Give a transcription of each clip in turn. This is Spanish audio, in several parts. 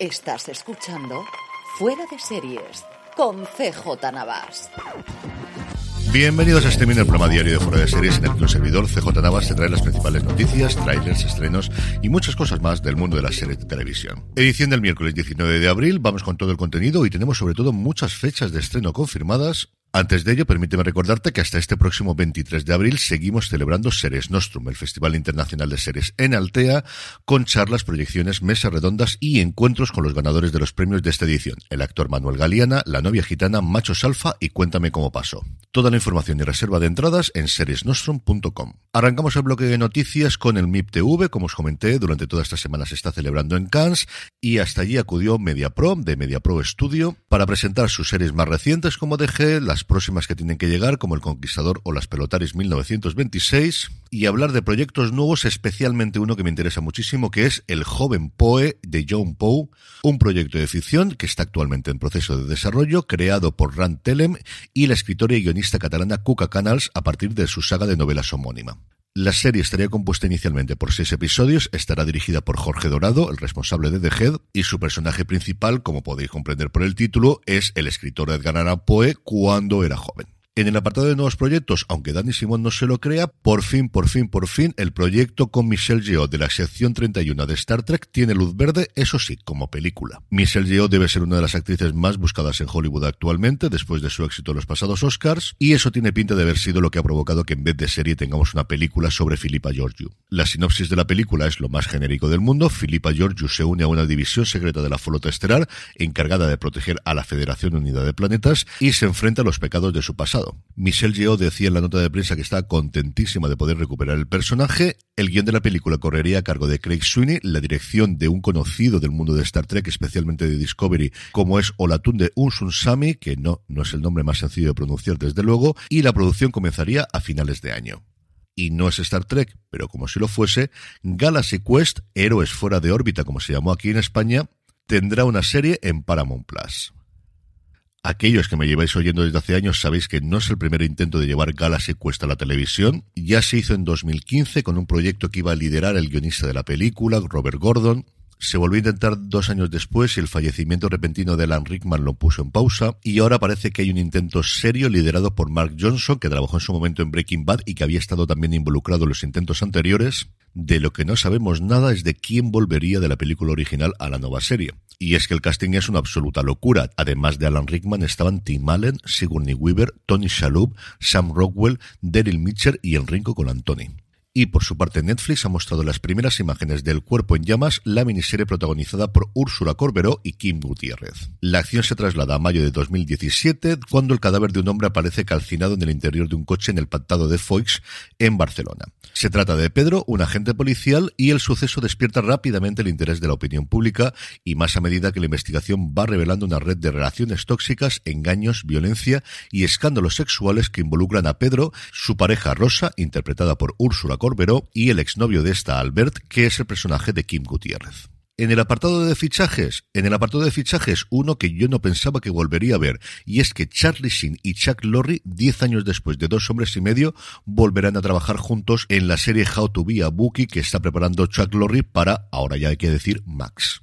Estás escuchando Fuera de Series con CJ Navas. Bienvenidos a este mini programa diario de Fuera de Series en el que un servidor CJ Navas te trae las principales noticias, trailers, estrenos y muchas cosas más del mundo de las series de televisión. Edición del miércoles 19 de abril, vamos con todo el contenido y tenemos sobre todo muchas fechas de estreno confirmadas antes de ello, permíteme recordarte que hasta este próximo 23 de abril seguimos celebrando Seres Nostrum, el Festival Internacional de Seres en Altea, con charlas, proyecciones, mesas redondas y encuentros con los ganadores de los premios de esta edición, el actor Manuel Galeana, la novia gitana Machos Alfa y Cuéntame cómo pasó. Toda la información y reserva de entradas en seresnostrum.com. Arrancamos el bloque de noticias con el MIP TV, como os comenté, durante toda esta semana se está celebrando en Cannes y hasta allí acudió MediaPro de MediaPro Studio para presentar sus series más recientes como DG, las próximas que tienen que llegar, como El Conquistador o Las Pelotaris 1926, y hablar de proyectos nuevos, especialmente uno que me interesa muchísimo, que es El Joven Poe de John Poe, un proyecto de ficción que está actualmente en proceso de desarrollo, creado por Rand Telem y la escritora y guionista catalana Cuca Canals a partir de su saga de novelas homónima. La serie estaría compuesta inicialmente por seis episodios, estará dirigida por Jorge Dorado, el responsable de The Head, y su personaje principal, como podéis comprender por el título, es el escritor Edgar Allan Poe cuando era joven. En el apartado de nuevos proyectos, aunque Dani Simón no se lo crea, por fin, por fin, por fin, el proyecto con Michelle Yeoh de la sección 31 de Star Trek tiene luz verde, eso sí, como película. Michelle Yeoh debe ser una de las actrices más buscadas en Hollywood actualmente, después de su éxito en los pasados Oscars, y eso tiene pinta de haber sido lo que ha provocado que en vez de serie tengamos una película sobre Philippa Georgiou. La sinopsis de la película es lo más genérico del mundo. Philippa Georgiou se une a una división secreta de la flota estelar encargada de proteger a la Federación Unida de Planetas y se enfrenta a los pecados de su pasado. Michelle Yeoh decía en la nota de prensa que está contentísima de poder recuperar el personaje. El guion de la película correría a cargo de Craig Sweeney, la dirección de un conocido del mundo de Star Trek, especialmente de Discovery, como es Olatunde Unsun Sami, que no, no es el nombre más sencillo de pronunciar desde luego, y la producción comenzaría a finales de año y no es Star Trek, pero como si lo fuese, Galaxy Quest, Héroes fuera de órbita, como se llamó aquí en España, tendrá una serie en Paramount Plus. Aquellos que me lleváis oyendo desde hace años sabéis que no es el primer intento de llevar Galaxy Quest a la televisión. Ya se hizo en 2015 con un proyecto que iba a liderar el guionista de la película, Robert Gordon. Se volvió a intentar dos años después y el fallecimiento repentino de Alan Rickman lo puso en pausa. Y ahora parece que hay un intento serio liderado por Mark Johnson, que trabajó en su momento en Breaking Bad y que había estado también involucrado en los intentos anteriores. De lo que no sabemos nada es de quién volvería de la película original a la nueva serie. Y es que el casting es una absoluta locura. Además de Alan Rickman estaban Tim Allen, Sigourney Weaver, Tony Shalhoub, Sam Rockwell, Daryl Mitchell y Enrico Colantoni. Y por su parte, Netflix ha mostrado las primeras imágenes del Cuerpo en Llamas, la miniserie protagonizada por Úrsula Corberó y Kim Gutiérrez. La acción se traslada a mayo de 2017, cuando el cadáver de un hombre aparece calcinado en el interior de un coche en el pantado de Foix, en Barcelona. Se trata de Pedro, un agente policial, y el suceso despierta rápidamente el interés de la opinión pública, y más a medida que la investigación va revelando una red de relaciones tóxicas, engaños, violencia y escándalos sexuales que involucran a Pedro, su pareja Rosa, interpretada por Úrsula Corberó y el exnovio de esta, Albert, que es el personaje de Kim Gutiérrez. En el apartado de fichajes, en el apartado de fichajes, uno que yo no pensaba que volvería a ver, y es que Charlie Sheen y Chuck Lorre, diez años después de Dos Hombres y Medio, volverán a trabajar juntos en la serie How to Be a Bookie que está preparando Chuck Lorre para, ahora ya hay que decir, Max.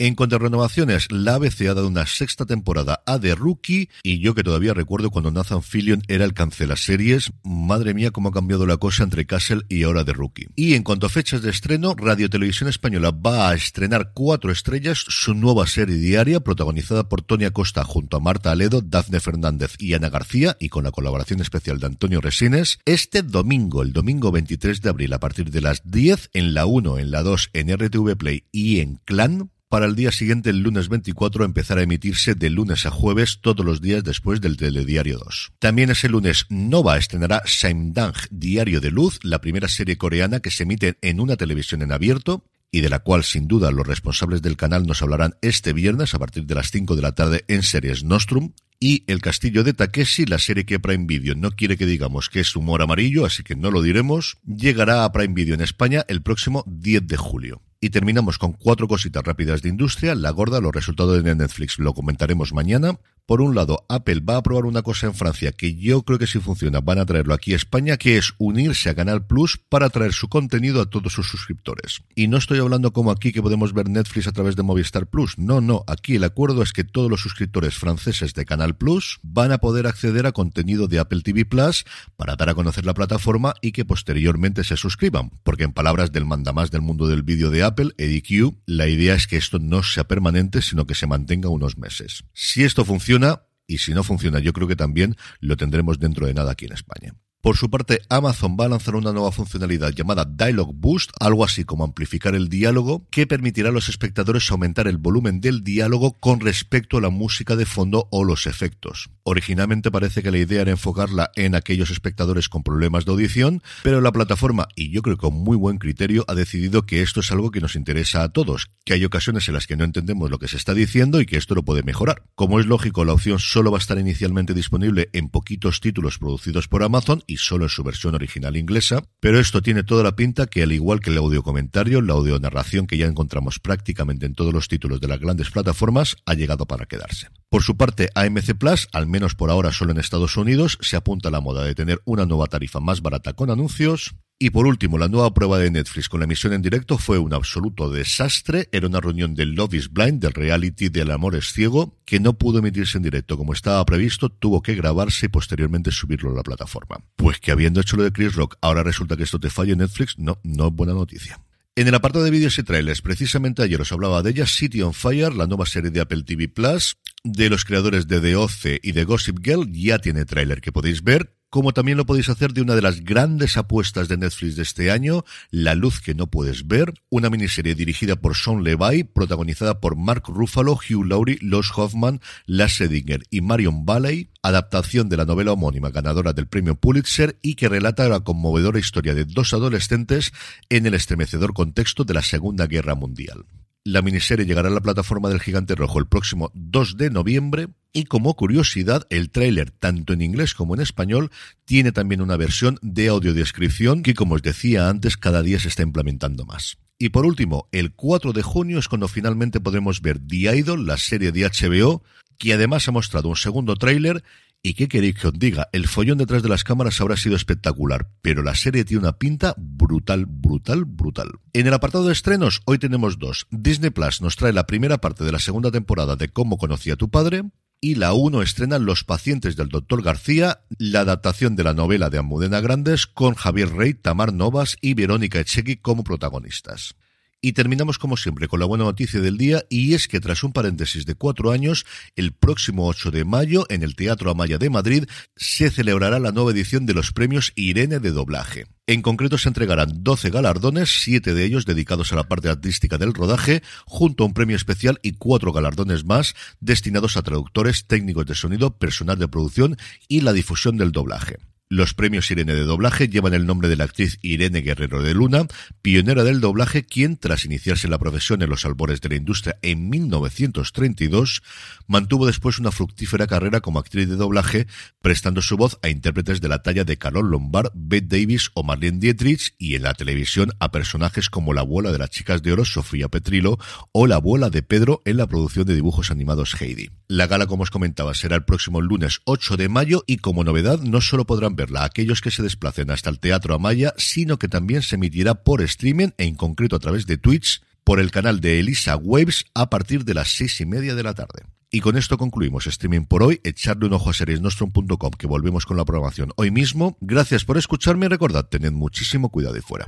En cuanto a renovaciones, la ABC ha dado una sexta temporada a The Rookie y yo que todavía recuerdo cuando Nathan Fillion era el cancela series, madre mía cómo ha cambiado la cosa entre Castle y ahora The Rookie. Y en cuanto a fechas de estreno, Radio Televisión Española va a estrenar cuatro estrellas su nueva serie diaria protagonizada por Tony Acosta junto a Marta Aledo, Dafne Fernández y Ana García y con la colaboración especial de Antonio Resines este domingo, el domingo 23 de abril a partir de las 10 en la 1, en la 2, en RTV Play y en Clan para el día siguiente, el lunes 24, empezar a emitirse de lunes a jueves todos los días después del Telediario 2. También ese lunes Nova estrenará Saimdang, Diario de Luz, la primera serie coreana que se emite en una televisión en abierto y de la cual sin duda los responsables del canal nos hablarán este viernes a partir de las 5 de la tarde en series Nostrum y El Castillo de Takeshi, la serie que Prime Video no quiere que digamos que es humor amarillo, así que no lo diremos, llegará a Prime Video en España el próximo 10 de julio. Y terminamos con cuatro cositas rápidas de industria. La gorda, los resultados de Netflix lo comentaremos mañana. Por un lado, Apple va a probar una cosa en Francia que yo creo que si funciona van a traerlo aquí a España, que es unirse a Canal Plus para traer su contenido a todos sus suscriptores. Y no estoy hablando como aquí que podemos ver Netflix a través de Movistar Plus. No, no. Aquí el acuerdo es que todos los suscriptores franceses de Canal Plus van a poder acceder a contenido de Apple TV Plus para dar a conocer la plataforma y que posteriormente se suscriban. Porque en palabras del mandamás del mundo del vídeo de Apple, Eddie Q, la idea es que esto no sea permanente, sino que se mantenga unos meses. Si esto funciona, y si no funciona, yo creo que también lo tendremos dentro de nada aquí en España. Por su parte, Amazon va a lanzar una nueva funcionalidad llamada Dialogue Boost, algo así como amplificar el diálogo, que permitirá a los espectadores aumentar el volumen del diálogo con respecto a la música de fondo o los efectos. Originalmente parece que la idea era enfocarla en aquellos espectadores con problemas de audición, pero la plataforma, y yo creo que con muy buen criterio, ha decidido que esto es algo que nos interesa a todos, que hay ocasiones en las que no entendemos lo que se está diciendo y que esto lo puede mejorar. Como es lógico, la opción solo va a estar inicialmente disponible en poquitos títulos producidos por Amazon y solo en su versión original inglesa, pero esto tiene toda la pinta que al igual que el audio comentario, la audio narración que ya encontramos prácticamente en todos los títulos de las grandes plataformas, ha llegado para quedarse. Por su parte, AMC Plus, al menos por ahora solo en Estados Unidos, se apunta a la moda de tener una nueva tarifa más barata con anuncios, y por último, la nueva prueba de Netflix con la emisión en directo fue un absoluto desastre. Era una reunión del Love is Blind, del reality del amor es ciego, que no pudo emitirse en directo como estaba previsto, tuvo que grabarse y posteriormente subirlo a la plataforma. Pues que habiendo hecho lo de Chris Rock, ahora resulta que esto te falla en Netflix, no, no es buena noticia. En el apartado de vídeos y trailers, precisamente ayer os hablaba de ella, City on Fire, la nueva serie de Apple TV Plus, de los creadores de The Oce y de Gossip Girl, ya tiene tráiler que podéis ver como también lo podéis hacer de una de las grandes apuestas de Netflix de este año, La luz que no puedes ver, una miniserie dirigida por Sean Levy, protagonizada por Mark Ruffalo, Hugh Laurie, Los Hoffman, Lasse Edinger y Marion Valley, adaptación de la novela homónima ganadora del premio Pulitzer y que relata la conmovedora historia de dos adolescentes en el estremecedor contexto de la Segunda Guerra Mundial. La miniserie llegará a la plataforma del Gigante Rojo el próximo 2 de noviembre y como curiosidad, el tráiler, tanto en inglés como en español, tiene también una versión de audiodescripción que, como os decía antes, cada día se está implementando más. Y por último, el 4 de junio es cuando finalmente podremos ver The Idol, la serie de HBO, que además ha mostrado un segundo tráiler ¿Y qué queréis que os diga? El follón detrás de las cámaras habrá sido espectacular, pero la serie tiene una pinta brutal, brutal, brutal. En el apartado de estrenos, hoy tenemos dos. Disney Plus nos trae la primera parte de la segunda temporada de Cómo conocí a tu padre, y la 1 estrena Los pacientes del Dr. García, la adaptación de la novela de Amudena Grandes con Javier Rey, Tamar Novas y Verónica Echegui como protagonistas. Y terminamos como siempre con la buena noticia del día y es que tras un paréntesis de cuatro años, el próximo 8 de mayo en el Teatro Amaya de Madrid se celebrará la nueva edición de los premios Irene de doblaje. En concreto se entregarán 12 galardones, 7 de ellos dedicados a la parte artística del rodaje, junto a un premio especial y cuatro galardones más destinados a traductores, técnicos de sonido, personal de producción y la difusión del doblaje. Los premios Irene de doblaje llevan el nombre de la actriz Irene Guerrero de Luna, pionera del doblaje, quien, tras iniciarse la profesión en los albores de la industria en 1932, mantuvo después una fructífera carrera como actriz de doblaje, prestando su voz a intérpretes de la talla de Carol Lombard, Bette Davis o Marlene Dietrich, y en la televisión a personajes como la abuela de las chicas de oro, Sofía Petrilo, o la abuela de Pedro en la producción de dibujos animados Heidi. La gala, como os comentaba, será el próximo lunes 8 de mayo y como novedad no solo podrán verla a aquellos que se desplacen hasta el Teatro Amaya, sino que también se emitirá por streaming, en concreto a través de Twitch, por el canal de Elisa Waves a partir de las seis y media de la tarde. Y con esto concluimos streaming por hoy. Echarle un ojo a seriesnostrum.com que volvemos con la programación hoy mismo. Gracias por escucharme y recordad, tened muchísimo cuidado y fuera.